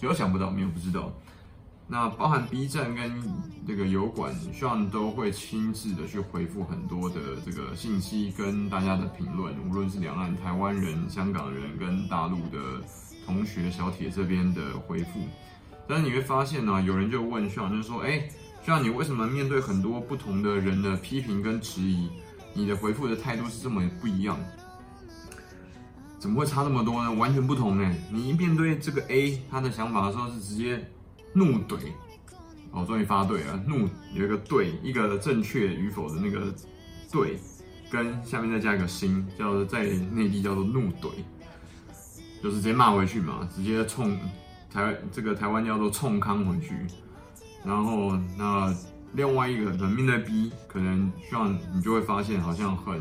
只要想不到，没有不知道。那包含 B 站跟这个油管，Sean 都会亲自的去回复很多的这个信息跟大家的评论，无论是两岸、台湾人、香港人跟大陆的同学小铁这边的回复。但是你会发现呢、有人就问 Sean，就是说，哎，Sean 你为什么面对很多不同的人的批评跟质疑，你的回复的态度是这么不一样？怎么会差那么多呢？完全不同呢。你一面对这个 A 他的想法的时候，是直接。怒怼，哦，终于发对了。怒有一个对，一个正确与否的那个对，跟下面再加一个心，叫做在内地叫做怒怼，就是直接骂回去嘛，直接冲台这个台湾叫做冲康回去。然后那另外一个人面对 B，可能希望你就会发现好像很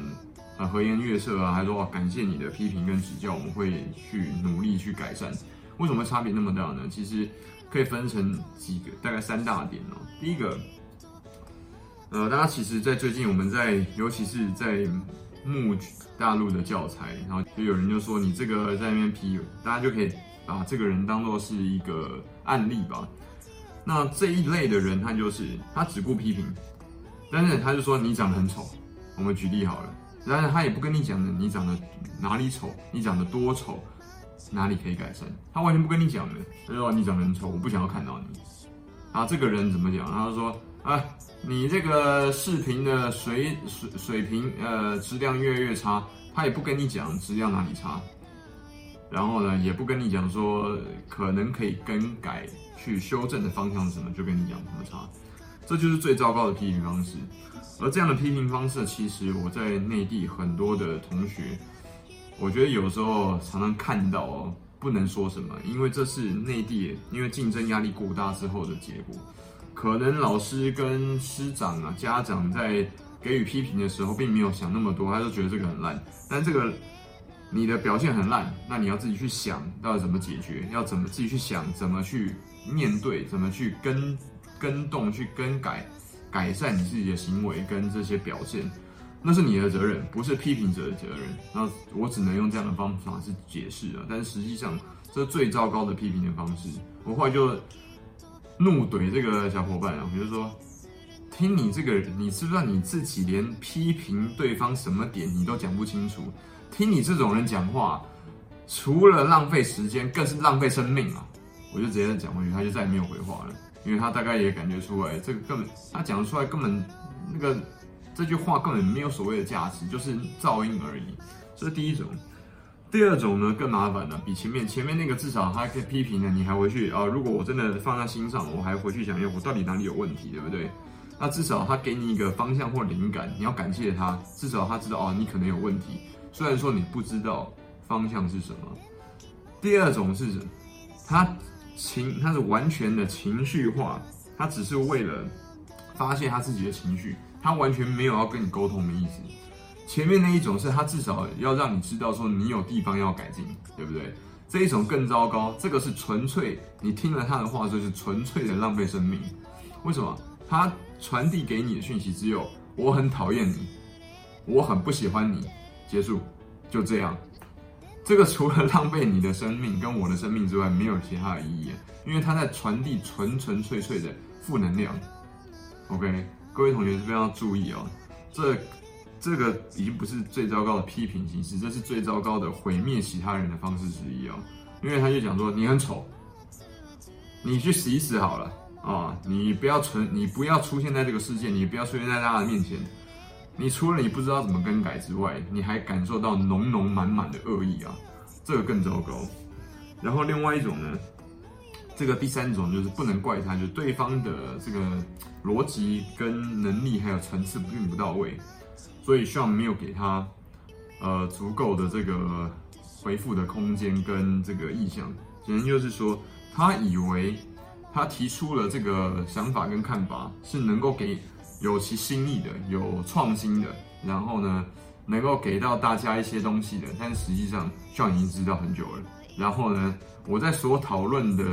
很和颜悦色啊，还说感谢你的批评跟指教，我们会去努力去改善。为什么差别那么大呢？其实。可以分成几个，大概三大点哦。第一个，呃，大家其实，在最近我们在，尤其是在木大陆的教材，然后就有人就说你这个在那边批，大家就可以把这个人当做是一个案例吧。那这一类的人，他就是他只顾批评，但是他就说你长得很丑。我们举例好了，但是他也不跟你讲的，你长得哪里丑，你长得多丑。哪里可以改善？他完全不跟你讲的，他说你长得很丑，我不想要看到你。啊，这个人怎么讲？他说啊，你这个视频的水水水平，呃，质量越来越差。他也不跟你讲质量哪里差，然后呢，也不跟你讲说可能可以更改去修正的方向是什么，就跟你讲什么差。这就是最糟糕的批评方式。而这样的批评方式，其实我在内地很多的同学。我觉得有时候常常看到哦，不能说什么，因为这是内地，因为竞争压力过大之后的结果。可能老师跟师长啊、家长在给予批评的时候，并没有想那么多，他就觉得这个很烂。但这个你的表现很烂，那你要自己去想到底怎么解决，要怎么自己去想怎么去面对，怎么去跟跟动、去更改、改善你自己的行为跟这些表现。那是你的责任，不是批评者的责任。那我只能用这样的方法去解释了。但是实际上，这是最糟糕的批评的方式。我后来就怒怼这个小伙伴啊，比如说，听你这个，你知不知道你自己连批评对方什么点你都讲不清楚？听你这种人讲话，除了浪费时间，更是浪费生命啊！我就直接讲回去，他就再也没有回话了，因为他大概也感觉出来，这个根本他讲出来根本那个。这句话根本没有所谓的价值，就是噪音而已。这是第一种。第二种呢，更麻烦了，比前面前面那个至少他可以批评呢，你还回去啊？如果我真的放在心上，我还回去想，哎，我到底哪里有问题，对不对？那至少他给你一个方向或灵感，你要感谢他，至少他知道哦，你可能有问题。虽然说你不知道方向是什么。第二种是什么，他情他是完全的情绪化，他只是为了发泄他自己的情绪。他完全没有要跟你沟通的意思。前面那一种是他至少要让你知道说你有地方要改进，对不对？这一种更糟糕，这个是纯粹你听了他的话就是纯粹的浪费生命。为什么？他传递给你的讯息只有我很讨厌你，我很不喜欢你，结束，就这样。这个除了浪费你的生命跟我的生命之外，没有其他的意义，因为他在传递纯纯粹粹的负能量。OK。各位同学是非常要注意哦，这这个已经不是最糟糕的批评形式，这是最糟糕的毁灭其他人的方式之一哦。因为他就讲说你很丑，你去死一死好了啊，你不要存，你不要出现在这个世界，你不要出现在大家的面前。你除了你不知道怎么更改之外，你还感受到浓浓满满的恶意啊，这个更糟糕。然后另外一种呢？这个第三种就是不能怪他，就是对方的这个逻辑跟能力还有层次并不到位，所以 Sean 没有给他呃足够的这个回复的空间跟这个意向。简单就是说，他以为他提出了这个想法跟看法是能够给有其新意的、有创新的，然后呢能够给到大家一些东西的，但实际上就已经知道很久了。然后呢，我在所讨论的。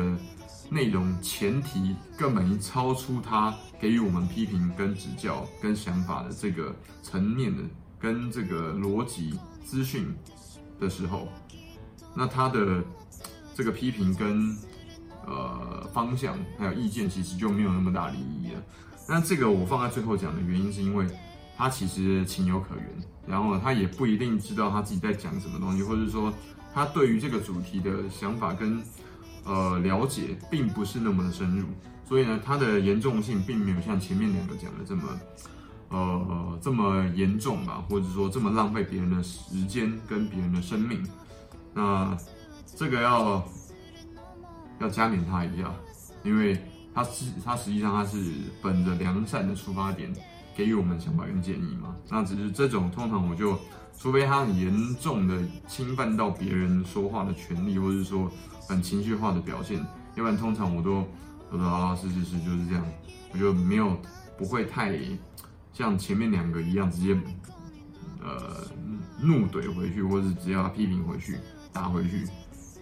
内容前提根本已经超出他给予我们批评跟指教跟想法的这个层面的跟这个逻辑资讯的时候，那他的这个批评跟呃方向还有意见，其实就没有那么大利益了。那这个我放在最后讲的原因，是因为他其实情有可原，然后他也不一定知道他自己在讲什么东西，或者说他对于这个主题的想法跟呃了解并不是那么的深入，所以呢，他的严重性并没有像前面两个讲的这么呃这么严重吧，或者说这么浪费别人的时间跟别人的生命。那这个要要加冕他一下，因为。他是他实际上他是本着良善的出发点给予我们想法跟建议嘛，那只是这种通常我就，除非他很严重的侵犯到别人说话的权利，或者是说很情绪化的表现，要不然通常我都我都啊是是是就是这样，我就没有不会太像前面两个一样直接呃怒怼回去，或者是直接要批评回去打回去，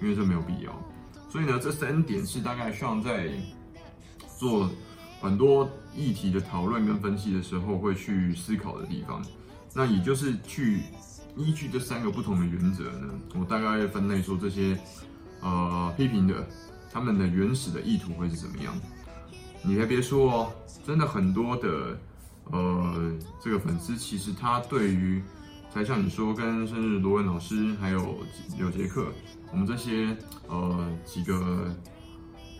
因为这没有必要。所以呢，这三点是大概需要在。做很多议题的讨论跟分析的时候，会去思考的地方。那也就是去依据这三个不同的原则呢，我大概会分类说这些呃批评的他们的原始的意图会是怎么样。你还别说哦，真的很多的呃这个粉丝，其实他对于才像你说跟生日罗文老师还有柳杰克，我们这些呃几个。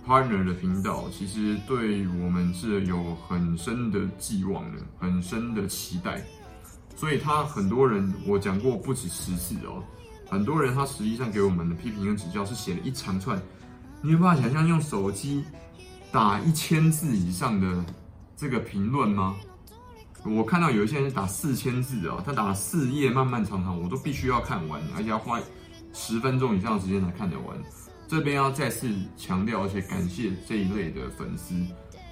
Partner 的频道其实对我们是有很深的寄望的，很深的期待，所以他很多人我讲过不止十次哦，很多人他实际上给我们的批评跟指教是写了一长串，你有办法想象用手机打一千字以上的这个评论吗？我看到有一些人打四千字哦，他打了四页漫漫长长，我都必须要看完，而且要花十分钟以上的时间才看得完。这边要再次强调，而且感谢这一类的粉丝，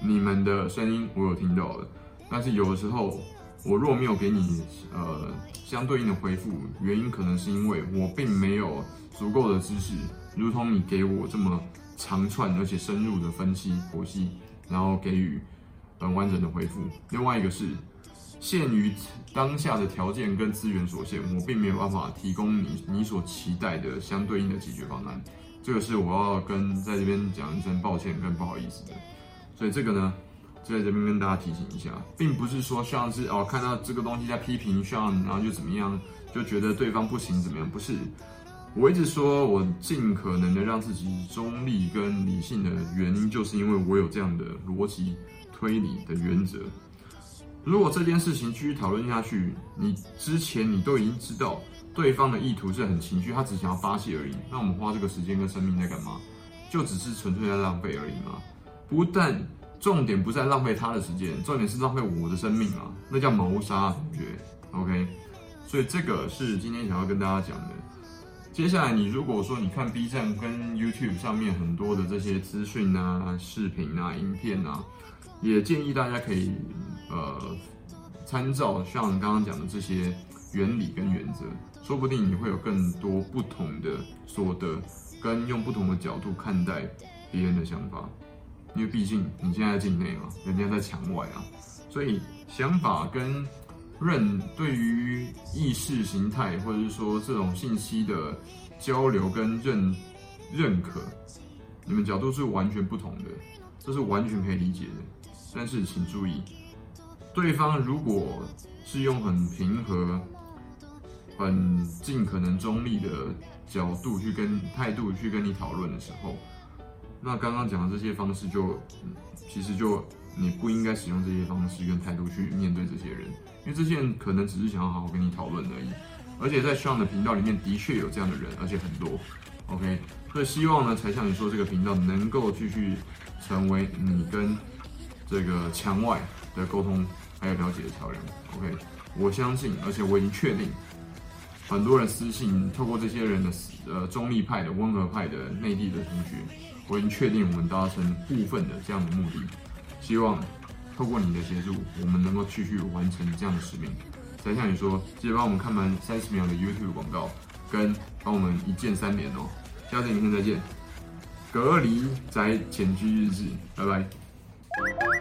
你们的声音我有听到的。但是有的时候，我若没有给你呃相对应的回复，原因可能是因为我并没有足够的知识，如同你给我这么长串而且深入的分析剖析，然后给予很完整的回复。另外一个是，限于当下的条件跟资源所限，我并没有办法提供你你所期待的相对应的解决方案。这个是我要跟在这边讲一声抱歉跟不好意思的，所以这个呢，就在这边跟大家提醒一下，并不是说像是哦看到这个东西在批评像，然后就怎么样，就觉得对方不行怎么样？不是，我一直说我尽可能的让自己中立跟理性的原因，就是因为我有这样的逻辑推理的原则。如果这件事情继续讨论下去，你之前你都已经知道。对方的意图是很情绪，他只想要发泄而已。那我们花这个时间跟生命在干嘛？就只是纯粹在浪费而已嘛。不但重点不在浪费他的时间，重点是浪费我的生命啊，那叫谋杀，同学。OK，所以这个是今天想要跟大家讲的。接下来，你如果说你看 B 站跟 YouTube 上面很多的这些资讯啊、视频啊、影片啊，也建议大家可以呃参照像刚刚讲的这些原理跟原则。说不定你会有更多不同的所得，跟用不同的角度看待别人的想法，因为毕竟你现在在境内嘛，人家在墙外啊，所以想法跟认对于意识形态或者是说这种信息的交流跟认认可，你们角度是完全不同的，这是完全可以理解的。但是请注意，对方如果是用很平和。很尽可能中立的角度去跟态度去跟你讨论的时候，那刚刚讲的这些方式就，其实就你不应该使用这些方式跟态度去面对这些人，因为这些人可能只是想要好好跟你讨论而已。而且在 Sean 的频道里面的确有这样的人，而且很多。OK，所以希望呢，才像你说这个频道能够继续成为你跟这个墙外的沟通还有了解的桥梁。OK，我相信，而且我已经确定。很多人私信，透过这些人的呃中立派的、温和派的内地的同学，我已经确定我们达成部分的这样的目的。希望透过你的协助，我们能够继续完成这样的使命。再像你说，记得帮我们看完三十秒的 YouTube 广告，跟帮我们一键三连哦。下次影片再见，隔离宅前居日志，拜拜。